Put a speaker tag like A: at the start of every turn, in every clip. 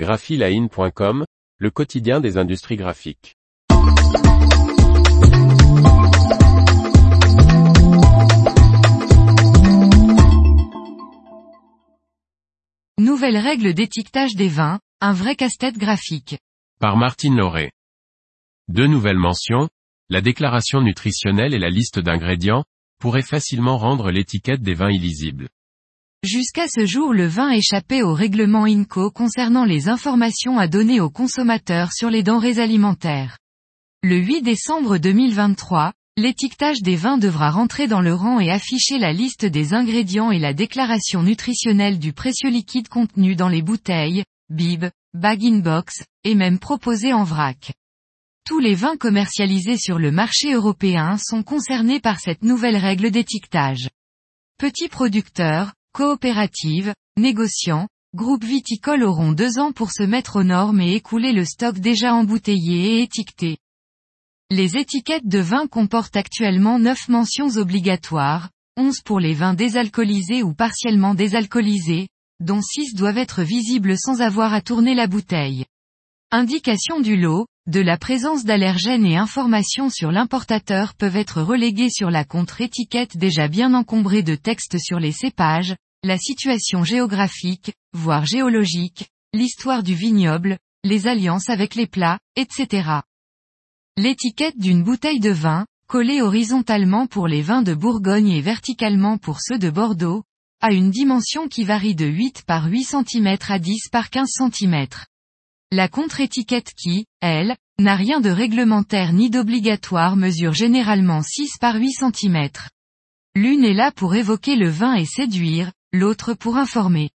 A: graphiline.com, le quotidien des industries graphiques.
B: Nouvelle règle d'étiquetage des vins, un vrai casse-tête graphique.
A: Par Martine Lauré. Deux nouvelles mentions, la déclaration nutritionnelle et la liste d'ingrédients, pourraient facilement rendre l'étiquette des vins illisible.
B: Jusqu'à ce jour le vin échappait au règlement INCO concernant les informations à donner aux consommateurs sur les denrées alimentaires. Le 8 décembre 2023, l'étiquetage des vins devra rentrer dans le rang et afficher la liste des ingrédients et la déclaration nutritionnelle du précieux liquide contenu dans les bouteilles, bib, bag-in-box, et même proposé en vrac. Tous les vins commercialisés sur le marché européen sont concernés par cette nouvelle règle d'étiquetage. Petits producteurs, coopératives, négociants, groupes viticoles auront deux ans pour se mettre aux normes et écouler le stock déjà embouteillé et étiqueté. Les étiquettes de vin comportent actuellement 9 mentions obligatoires, 11 pour les vins désalcoolisés ou partiellement désalcoolisés, dont 6 doivent être visibles sans avoir à tourner la bouteille. Indication du lot, de la présence d'allergènes et informations sur l'importateur peuvent être reléguées sur la contre-étiquette déjà bien encombrée de textes sur les cépages, la situation géographique, voire géologique, l'histoire du vignoble, les alliances avec les plats, etc. L'étiquette d'une bouteille de vin, collée horizontalement pour les vins de Bourgogne et verticalement pour ceux de Bordeaux, a une dimension qui varie de 8 par 8 cm à 10 par 15 cm. La contre-étiquette qui, elle, n'a rien de réglementaire ni d'obligatoire mesure généralement 6 par 8 cm. L'une est là pour évoquer le vin et séduire, l'autre pour informer.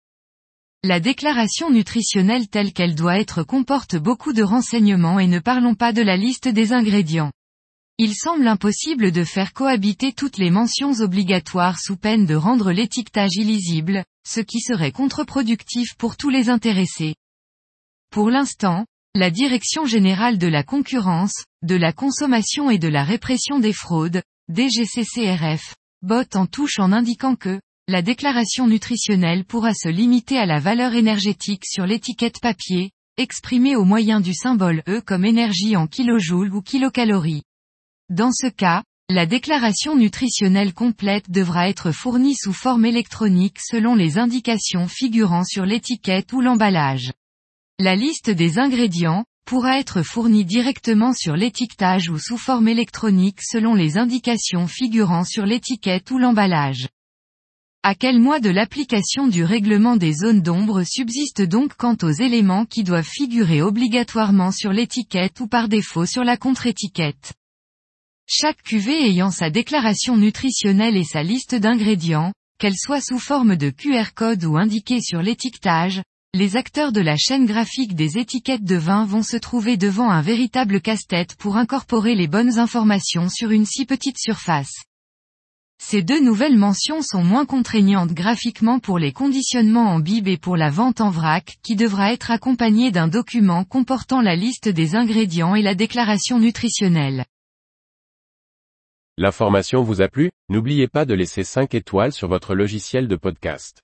B: La déclaration nutritionnelle telle qu'elle doit être comporte beaucoup de renseignements et ne parlons pas de la liste des ingrédients. Il semble impossible de faire cohabiter toutes les mentions obligatoires sous peine de rendre l'étiquetage illisible, ce qui serait contre-productif pour tous les intéressés. Pour l'instant, la Direction générale de la concurrence, de la consommation et de la répression des fraudes, DGCCRF, botte en touche en indiquant que, la déclaration nutritionnelle pourra se limiter à la valeur énergétique sur l'étiquette papier, exprimée au moyen du symbole E comme énergie en kilojoules ou kilocalories. Dans ce cas, la déclaration nutritionnelle complète devra être fournie sous forme électronique selon les indications figurant sur l'étiquette ou l'emballage. La liste des ingrédients, pourra être fournie directement sur l'étiquetage ou sous forme électronique selon les indications figurant sur l'étiquette ou l'emballage. À quel mois de l'application du règlement des zones d'ombre subsiste donc quant aux éléments qui doivent figurer obligatoirement sur l'étiquette ou par défaut sur la contre-étiquette? Chaque cuvée ayant sa déclaration nutritionnelle et sa liste d'ingrédients, qu'elle soit sous forme de QR code ou indiquée sur l'étiquetage, les acteurs de la chaîne graphique des étiquettes de vin vont se trouver devant un véritable casse-tête pour incorporer les bonnes informations sur une si petite surface. Ces deux nouvelles mentions sont moins contraignantes graphiquement pour les conditionnements en bib et pour la vente en vrac qui devra être accompagné d'un document comportant la liste des ingrédients et la déclaration nutritionnelle.
A: L'information vous a plu? N'oubliez pas de laisser 5 étoiles sur votre logiciel de podcast.